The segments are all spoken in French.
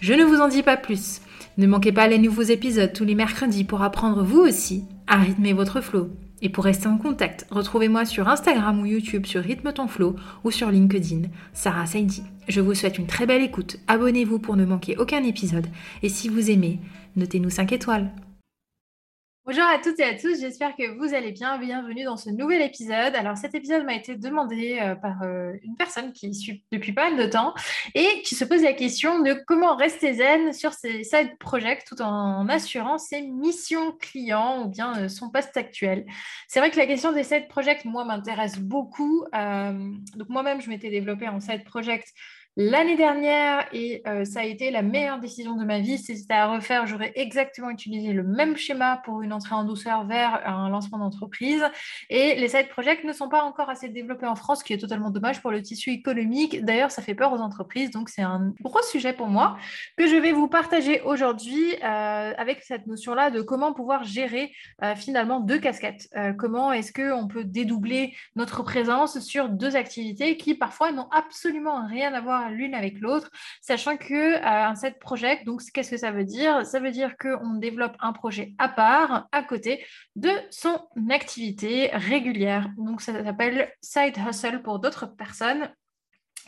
Je ne vous en dis pas plus. Ne manquez pas les nouveaux épisodes tous les mercredis pour apprendre vous aussi à rythmer votre flow. Et pour rester en contact, retrouvez-moi sur Instagram ou YouTube sur Rythme ton flow ou sur LinkedIn, Sarah Saidi. Je vous souhaite une très belle écoute. Abonnez-vous pour ne manquer aucun épisode. Et si vous aimez, notez-nous 5 étoiles. Bonjour à toutes et à tous, j'espère que vous allez bien. Bienvenue dans ce nouvel épisode. Alors cet épisode m'a été demandé euh, par euh, une personne qui suit depuis pas mal de temps et qui se pose la question de comment rester zen sur ses side projects tout en assurant ses missions clients ou bien euh, son poste actuel. C'est vrai que la question des side projects, moi, m'intéresse beaucoup. donc moi-même, je m'étais développée en side project l'année dernière et euh, ça a été la meilleure décision de ma vie. Si c'était à refaire, j'aurais exactement utilisé le même schéma pour une entrée en douceur vers un lancement d'entreprise. Et les side projects ne sont pas encore assez développés en France, ce qui est totalement dommage pour le tissu économique. D'ailleurs, ça fait peur aux entreprises, donc c'est un gros sujet pour moi que je vais vous partager aujourd'hui euh, avec cette notion-là de comment pouvoir gérer euh, finalement deux casquettes. comment est-ce qu'on peut dédoubler notre présence sur deux activités qui parfois n'ont absolument rien à voir l'une avec l'autre, sachant que euh, un set project, donc qu'est-ce que ça veut dire? Ça veut dire qu'on développe un projet à part, à côté de son activité régulière. Donc ça s'appelle side hustle pour d'autres personnes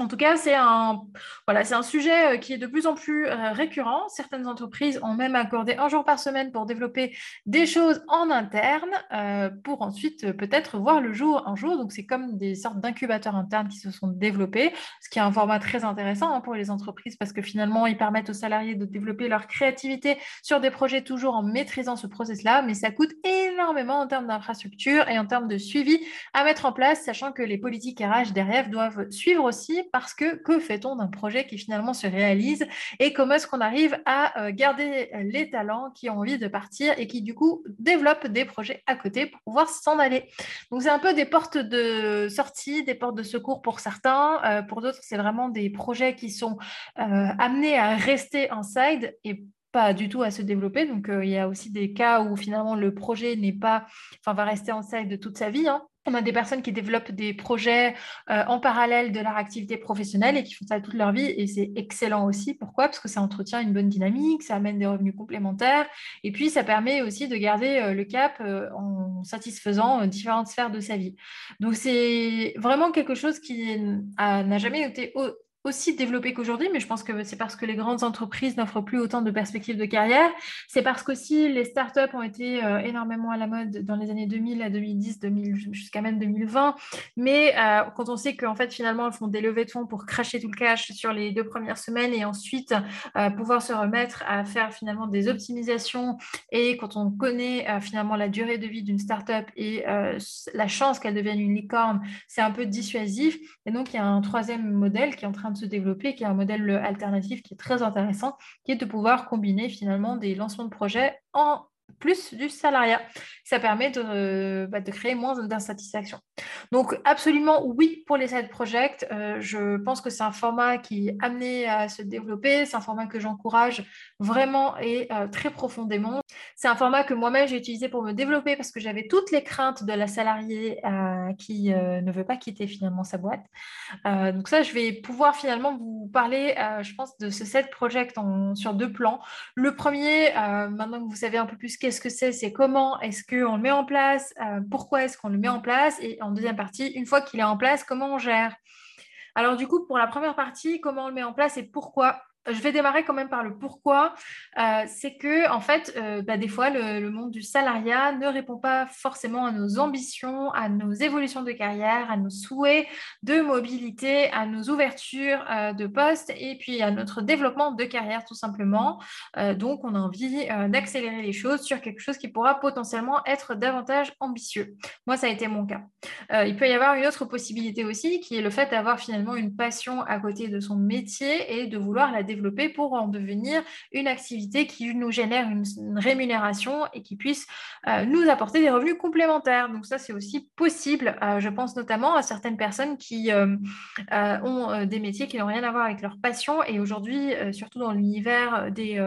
en tout cas, c'est un, voilà, un sujet euh, qui est de plus en plus euh, récurrent. Certaines entreprises ont même accordé un jour par semaine pour développer des choses en interne euh, pour ensuite peut-être voir le jour un jour. Donc, c'est comme des sortes d'incubateurs internes qui se sont développés, ce qui est un format très intéressant hein, pour les entreprises parce que finalement, ils permettent aux salariés de développer leur créativité sur des projets toujours en maîtrisant ce process-là, mais ça coûte énormément en termes d'infrastructure et en termes de suivi à mettre en place, sachant que les politiques RH derrière doivent suivre aussi parce que que fait-on d'un projet qui finalement se réalise et comment est-ce qu'on arrive à euh, garder les talents qui ont envie de partir et qui du coup développent des projets à côté pour pouvoir s'en aller. Donc c'est un peu des portes de sortie, des portes de secours pour certains, euh, pour d'autres c'est vraiment des projets qui sont euh, amenés à rester en side et pas du tout à se développer. Donc, il y a aussi des cas où finalement le projet n'est pas, enfin, va rester en side de toute sa vie. Hein. On a des personnes qui développent des projets euh, en parallèle de leur activité professionnelle et qui font ça toute leur vie et c'est excellent aussi. Pourquoi? Parce que ça entretient une bonne dynamique, ça amène des revenus complémentaires et puis ça permet aussi de garder euh, le cap euh, en satisfaisant différentes sphères de sa vie. Donc c'est vraiment quelque chose qui n'a jamais été aussi développé qu'aujourd'hui, mais je pense que c'est parce que les grandes entreprises n'offrent plus autant de perspectives de carrière. C'est parce qu'aussi les startups ont été euh, énormément à la mode dans les années 2000 à 2010, 2000, jusqu'à même 2020. Mais euh, quand on sait qu'en fait, finalement, elles font des levées de fonds pour cracher tout le cash sur les deux premières semaines et ensuite euh, pouvoir se remettre à faire finalement des optimisations. Et quand on connaît finalement la durée de vie d'une startup et la chance qu'elle devienne une licorne, c'est un peu dissuasif. Et donc, il y a un troisième modèle qui est en train de se développer, qui est un modèle alternatif qui est très intéressant, qui est de pouvoir combiner finalement des lancements de projets en plus du salariat. Ça permet de, bah, de créer moins d'insatisfaction. Donc, absolument oui pour les side projects. Euh, je pense que c'est un format qui est amené à se développer. C'est un format que j'encourage vraiment et euh, très profondément. C'est un format que moi-même j'ai utilisé pour me développer parce que j'avais toutes les craintes de la salariée euh, qui ne veut pas quitter finalement sa boîte. donc ça, je vais pouvoir finalement vous parler, je pense, de ce side project sur deux plans. Le premier, maintenant que vous savez un peu plus qu'est-ce que c'est, c'est comment est-ce qu'on le met en place, pourquoi est-ce qu'on le met en place et en deuxième partie, une fois qu'il est en place, comment on gère. Alors du coup, pour la première partie, comment on le met en place et pourquoi? Je vais démarrer quand même par le pourquoi. Euh, c'est que, en fait, euh, bah, des fois, le, monde du salariat ne répond pas forcément à nos ambitions, à nos évolutions de carrière, à nos souhaits de mobilité, à nos ouvertures euh, de poste et puis à notre développement de carrière, tout simplement. donc, on a envie d'accélérer les choses sur quelque chose qui pourra potentiellement être davantage ambitieux. Moi, ça a été mon cas. il peut y avoir une autre possibilité aussi, qui est le fait d'avoir finalement une passion à côté de son métier et de vouloir la développer pour en devenir une activité qui nous génère une, rémunération et qui puisse euh, nous apporter des revenus complémentaires. Donc ça, c'est aussi possible. Euh, je pense notamment à certaines personnes qui euh, ont des métiers qui n'ont rien à voir avec leur passion et aujourd'hui, surtout dans l'univers des,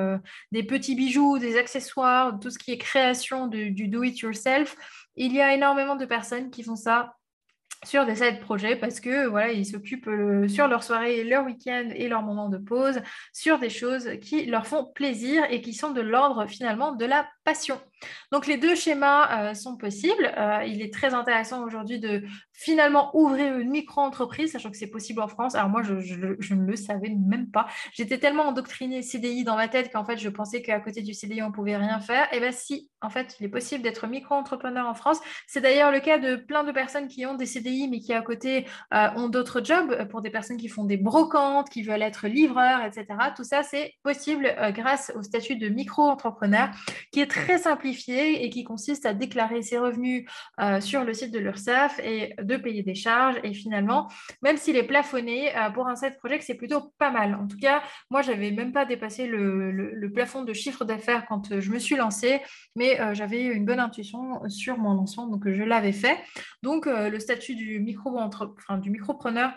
des, petits bijoux, des accessoires, tout ce qui est création du do-it-yourself, il y a énormément de personnes qui font ça sur des side projets parce que voilà, ils s'occupent euh, sur leur soirée, leur week-end et leur moment de pause sur des choses qui leur font plaisir et qui sont de l'ordre finalement de la passion. Donc les deux schémas euh, sont possibles. Euh, il est très intéressant aujourd'hui de finalement ouvrir une micro-entreprise, sachant que c'est possible en France. Alors moi, je, ne le savais même pas. J'étais tellement endoctrinée CDI dans ma tête qu'en fait, je pensais qu'à côté du CDI, on pouvait rien faire. Et bien si, en fait, il est possible d'être micro-entrepreneur en France. C'est d'ailleurs le cas de plein de personnes qui ont des CDI, mais qui à côté euh, ont d'autres jobs, pour des personnes qui font des brocantes, qui veulent être livreurs, etc. Tout ça, c'est possible grâce au statut de micro-entrepreneur, qui est très simplifié et qui consiste à déclarer ses revenus euh, sur le site de l'URSSAF et de payer des charges. Et finalement, même s'il est plafonné, euh, pour un site project, c'est plutôt pas mal. En tout cas, moi, j'avais même pas dépassé le, plafond de chiffre d'affaires quand euh, je me suis lancée, mais j'avais une bonne intuition sur mon lancement, donc je l'avais fait. Donc, le statut du micro enfin, du micropreneur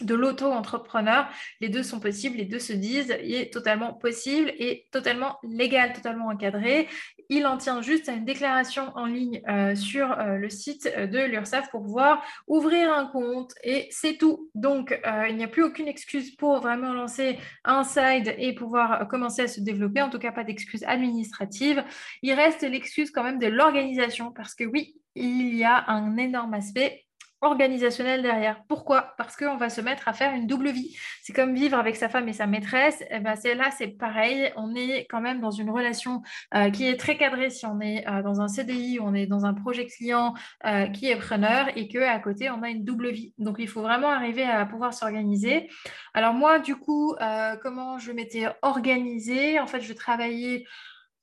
de l'auto-entrepreneur. Les deux sont possibles, les deux se disent, il est totalement possible et totalement légal, totalement encadré. Il en tient juste à une déclaration en ligne euh, sur euh, le site de l'URSSAF pour pouvoir ouvrir un compte et c'est tout. Donc, euh, il n'y a plus aucune excuse pour vraiment lancer un side et pouvoir commencer à se développer, en tout cas pas d'excuse administrative. Il reste l'excuse quand même de l'organisation parce que oui, il y a un énorme aspect organisationnel derrière. Pourquoi? Parce qu'on va se mettre à faire une double vie. C'est comme vivre avec sa femme et sa maîtresse. Et eh ben, c'est là, c'est pareil. On est quand même dans une relation euh, qui est très cadrée. Si on est euh, dans un CDI, on est dans un projet client euh, qui est preneur et que à côté on a une double vie. Donc il faut vraiment arriver à pouvoir s'organiser. Alors moi, du coup, comment je m'étais organisée? En fait, je travaillais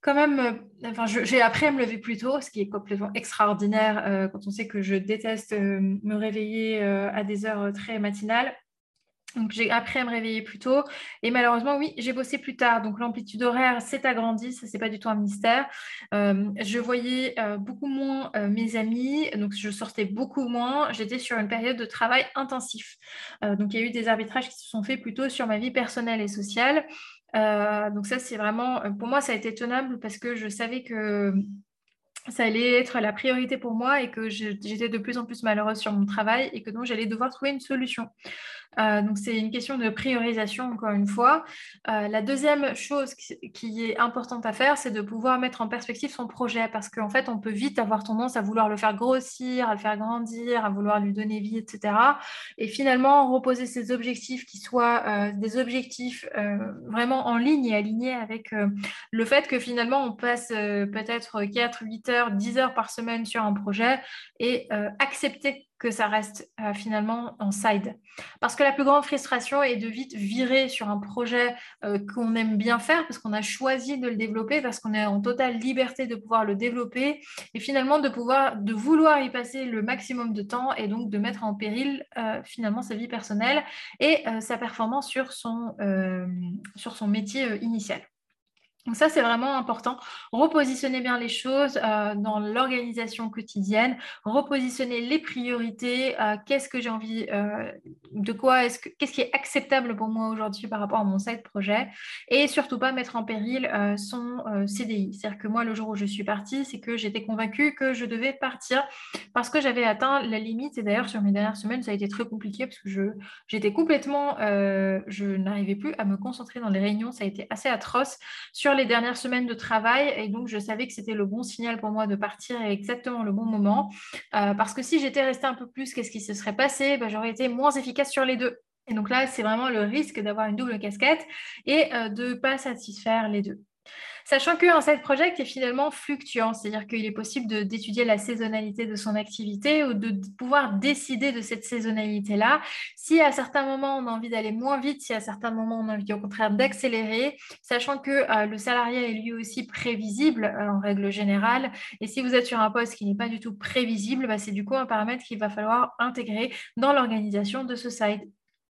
quand même, euh, enfin, j'ai appris à me lever plus tôt, ce qui est complètement extraordinaire euh, quand on sait que je déteste euh, me réveiller à des heures très matinales. Donc j'ai appris à me réveiller plus tôt. Et malheureusement oui j'ai bossé plus tard. Donc l'amplitude horaire s'est agrandie. Ça c'est pas du tout un mystère. je voyais beaucoup moins mes amis. Donc je sortais beaucoup moins. J'étais sur une période de travail intensif. Donc il y a eu des arbitrages qui se sont faits plutôt sur ma vie personnelle et sociale euh, donc ça, c'est vraiment, euh, pour moi, ça a été tenable parce que je savais que ça allait être la priorité pour moi et que j'étais de plus en plus malheureuse sur mon travail et que donc j'allais devoir trouver une solution. Euh, donc, c'est une question de priorisation, encore une fois. Euh, la deuxième chose qui, est importante à faire, c'est de pouvoir mettre en perspective son projet parce qu'en fait, on peut vite avoir tendance à vouloir le faire grossir, à le faire grandir, à vouloir lui donner vie, etc. Et finalement, reposer ses objectifs qui soient euh, des objectifs vraiment en ligne et alignés avec le fait que finalement, on passe peut-être 4, 8 heures, 10 heures par semaine sur un projet et accepter que ça reste euh, finalement en side. Parce que la plus grande frustration est de vite virer sur un projet euh, qu'on aime bien faire, parce qu'on a choisi de le développer, parce qu'on est en totale liberté de pouvoir le développer, et finalement de pouvoir, de vouloir y passer le maximum de temps, et donc de mettre en péril euh, finalement sa vie personnelle et sa performance sur son, sur son métier initial. Donc ça, c'est vraiment important. Repositionner bien les choses euh, dans l'organisation quotidienne, repositionner les priorités, euh, qu'est-ce que j'ai envie, euh, de quoi est-ce que, qu'est-ce qui est acceptable pour moi aujourd'hui par rapport à mon site projet, et surtout pas mettre en péril son CDI. C'est-à-dire que moi, le jour où je suis partie, c'est que j'étais convaincue que je devais partir parce que j'avais atteint la limite. Et d'ailleurs, sur mes dernières semaines, ça a été très compliqué parce que je, j'étais complètement, je n'arrivais plus à me concentrer dans les réunions. Ça a été assez atroce sur les dernières semaines de travail et donc je savais que c'était le bon signal pour moi de partir à exactement le bon moment. Euh, parce que si j'étais restée un peu plus, qu'est-ce qui se serait passé? Ben, J'aurais été moins efficace sur les deux. Et donc là, c'est vraiment le risque d'avoir une double casquette et de ne pas satisfaire les deux. Sachant qu'un side project est finalement fluctuant, c'est-à-dire qu'il est possible d'étudier la saisonnalité de son activité ou de pouvoir décider de cette saisonnalité-là. Si à certains moments on a envie d'aller moins vite, si à certains moments on a envie au contraire d'accélérer, sachant que euh, le salariat est lui aussi prévisible euh, en règle générale. Et si vous êtes sur un poste qui n'est pas du tout prévisible, bah, c'est du coup un paramètre qu'il va falloir intégrer dans l'organisation de ce site.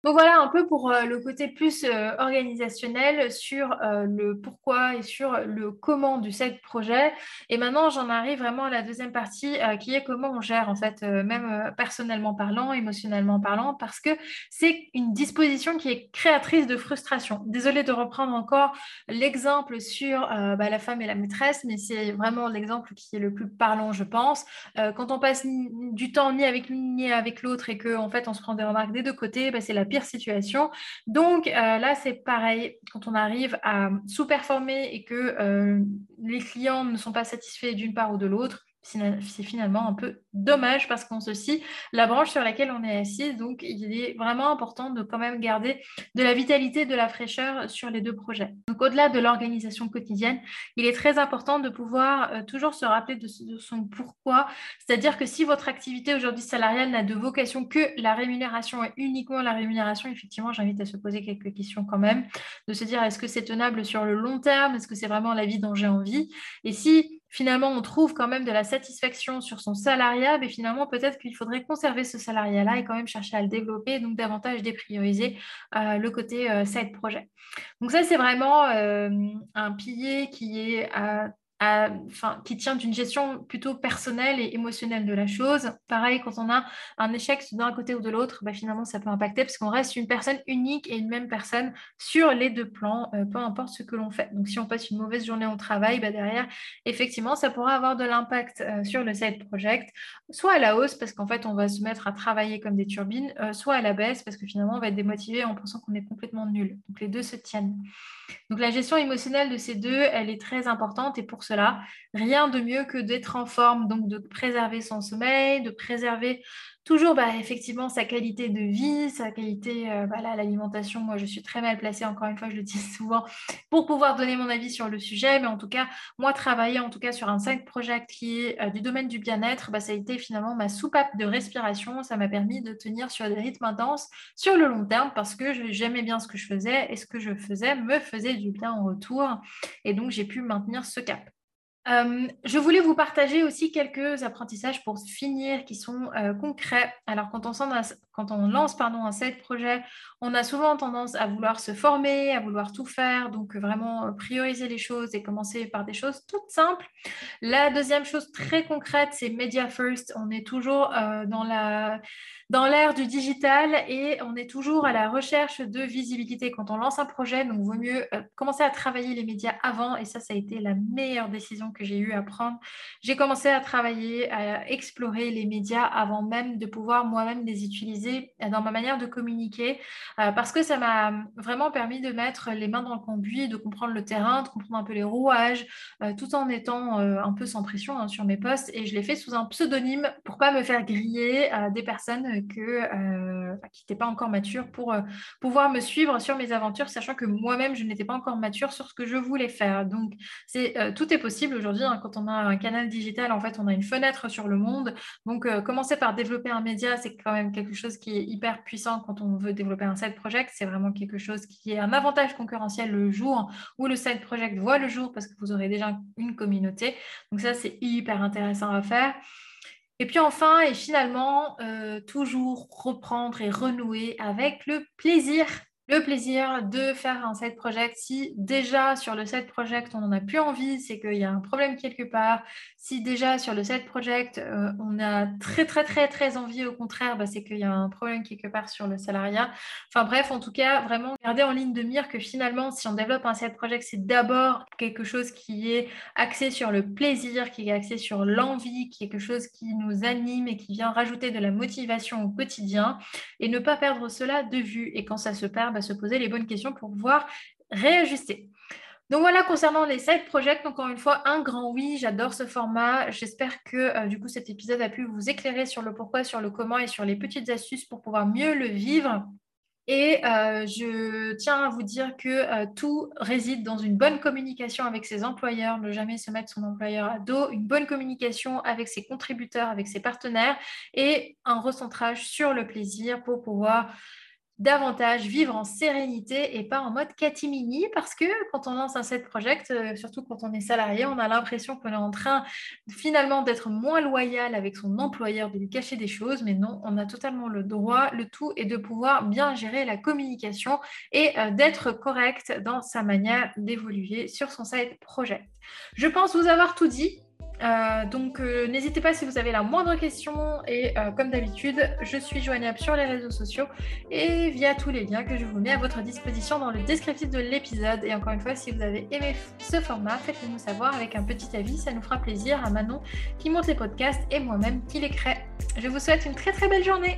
Donc voilà un peu pour euh, le côté plus euh, organisationnel sur euh, le pourquoi et sur le comment du site projet. Et maintenant, j'en arrive vraiment à la deuxième partie qui est comment on gère en fait, même personnellement parlant, émotionnellement parlant, parce que c'est une disposition qui est créatrice de frustration. Désolée de reprendre encore l'exemple sur bah, la femme et la maîtresse, mais c'est vraiment l'exemple qui est le plus parlant, je pense. quand on passe du temps ni avec l'une ni avec l'autre et qu'en en fait on se prend des remarques des deux côtés, bah, c'est la situation. Donc euh, là, c'est pareil, quand on arrive à sous-performer et que euh, les clients ne sont pas satisfaits d'une part ou de l'autre, c'est finalement un peu dommage parce qu'on se scie la branche sur laquelle on est assis. Donc, il est vraiment important de quand même garder de la vitalité, de la fraîcheur sur les deux projets. Donc, au-delà de l'organisation quotidienne, il est très important de pouvoir euh, toujours se rappeler de, son pourquoi. C'est-à-dire que si votre activité aujourd'hui salariale n'a de vocation que la rémunération et uniquement la rémunération, effectivement, j'invite à se poser quelques questions quand même, de se dire est-ce que c'est tenable sur le long terme? Est-ce que c'est vraiment la vie dont j'ai envie? Et si finalement on trouve quand même de la satisfaction sur son salariat, mais finalement peut-être qu'il faudrait conserver ce salariat-là et quand même chercher à le développer, donc davantage déprioriser euh, le côté euh, side projet. Donc ça c'est vraiment euh, un pilier qui est enfin, qui tient d'une gestion plutôt personnelle et émotionnelle de la chose. Pareil, quand on a un échec d'un côté ou de l'autre, bah, finalement, ça peut impacter parce qu'on reste une personne unique et une même personne sur les deux plans, euh, peu importe ce que l'on fait. Donc, si on passe une mauvaise journée au travail, bah, derrière, effectivement, ça pourra avoir de l'impact euh, sur le side project, soit à la hausse parce qu'en fait, on va se mettre à travailler comme des turbines, euh, soit à la baisse parce que finalement, on va être démotivé en pensant qu'on est complètement nul. Donc, les deux se tiennent. Donc, la gestion émotionnelle de ces deux, elle est très importante et pour cela, rien de mieux que d'être en forme, donc de préserver son sommeil, de préserver toujours bah, effectivement sa qualité de vie, sa qualité, euh, voilà, l'alimentation. Moi, je suis très mal placée, encore une fois, je le dis souvent, pour pouvoir donner mon avis sur le sujet. Mais en tout cas, moi, travailler en tout cas sur un side project qui est euh, du domaine du bien-être, bah, ça a été finalement ma soupape de respiration. Ça m'a permis de tenir sur des rythmes intenses sur le long terme parce que j'aimais bien ce que je faisais et ce que je faisais me faisait du bien en retour. Et donc, j'ai pu maintenir ce cap. Euh, je voulais vous partager aussi quelques apprentissages pour finir qui sont euh, concrets. Alors, quand on, quand on lance un site projet, on a souvent tendance à vouloir se former, à vouloir tout faire, donc vraiment euh, prioriser les choses et commencer par des choses toutes simples. La deuxième chose très concrète, c'est Media First. On est toujours dans l'ère du digital et on est toujours à la recherche de visibilité quand on lance un projet. Il vaut mieux commencer à travailler les médias avant et ça, ça a été la meilleure décision que j'ai eu à prendre. J'ai commencé à travailler, à explorer les médias avant même de pouvoir moi-même les utiliser dans ma manière de communiquer, euh, parce que ça m'a vraiment permis de mettre les mains dans le conduit, de comprendre le terrain, de comprendre un peu les rouages, euh, tout en étant euh, un peu sans pression hein, sur mes postes. Et je l'ai fait sous un pseudonyme pour pas me faire griller des personnes que, qui n'étaient pas encore matures pour pouvoir me suivre sur mes aventures, sachant que moi-même, je n'étais pas encore mature sur ce que je voulais faire. Donc, c'est tout est possible hein, quand on a un canal digital, en fait, on a une fenêtre sur le monde. Donc, euh, commencer par développer un média, c'est quand même quelque chose qui est hyper puissant quand on veut développer un side project. C'est vraiment quelque chose qui est un avantage concurrentiel le jour où le side project voit le jour parce que vous aurez déjà une communauté. Donc, ça, c'est hyper intéressant à faire. Et puis enfin, et finalement, euh, toujours reprendre et renouer avec le plaisir le plaisir de faire un side project. Si déjà sur le side project on n'en a plus envie, c'est qu'il y a un problème quelque part. Si déjà sur le side project euh, on a très très très très envie, au contraire, bah, c'est qu'il y a un problème quelque part sur le salariat. Enfin bref, en tout cas, vraiment garder en ligne de mire que finalement, si on développe un side project, c'est d'abord quelque chose qui est axé sur le plaisir, qui est axé sur l'envie, quelque chose qui nous anime et qui vient rajouter de la motivation au quotidien et ne pas perdre cela de vue. Et quand ça se perd, bah, se poser les bonnes questions pour pouvoir réajuster. Donc voilà, concernant les side projects, encore une fois, un grand oui, j'adore ce format. J'espère que euh, du coup cet épisode a pu vous éclairer sur le pourquoi, sur le comment et sur les petites astuces pour pouvoir mieux le vivre. Et euh, je tiens à vous dire que euh, tout réside dans une bonne communication avec ses employeurs, ne jamais se mettre son employeur à dos, une bonne communication avec ses contributeurs, avec ses partenaires et un recentrage sur le plaisir pour pouvoir davantage vivre en sérénité et pas en mode catimini parce que quand on lance un set project, euh, surtout quand on est salarié, on a l'impression qu'on est en train finalement d'être moins loyal avec son employeur, de lui cacher des choses, mais non, on a totalement le droit, le tout est de pouvoir bien gérer la communication et euh, d'être correct dans sa manière d'évoluer sur son site project. Je pense vous avoir tout dit. Euh, donc euh, n'hésitez pas si vous avez la moindre question et euh, comme d'habitude, je suis joignable sur les réseaux sociaux et via tous les liens que je vous mets à votre disposition dans le descriptif de l'épisode. Et encore une fois, si vous avez aimé ce format, faites-le nous savoir avec un petit avis, ça nous fera plaisir à Manon qui monte les podcasts et moi-même qui les crée. Je vous souhaite une très très belle journée.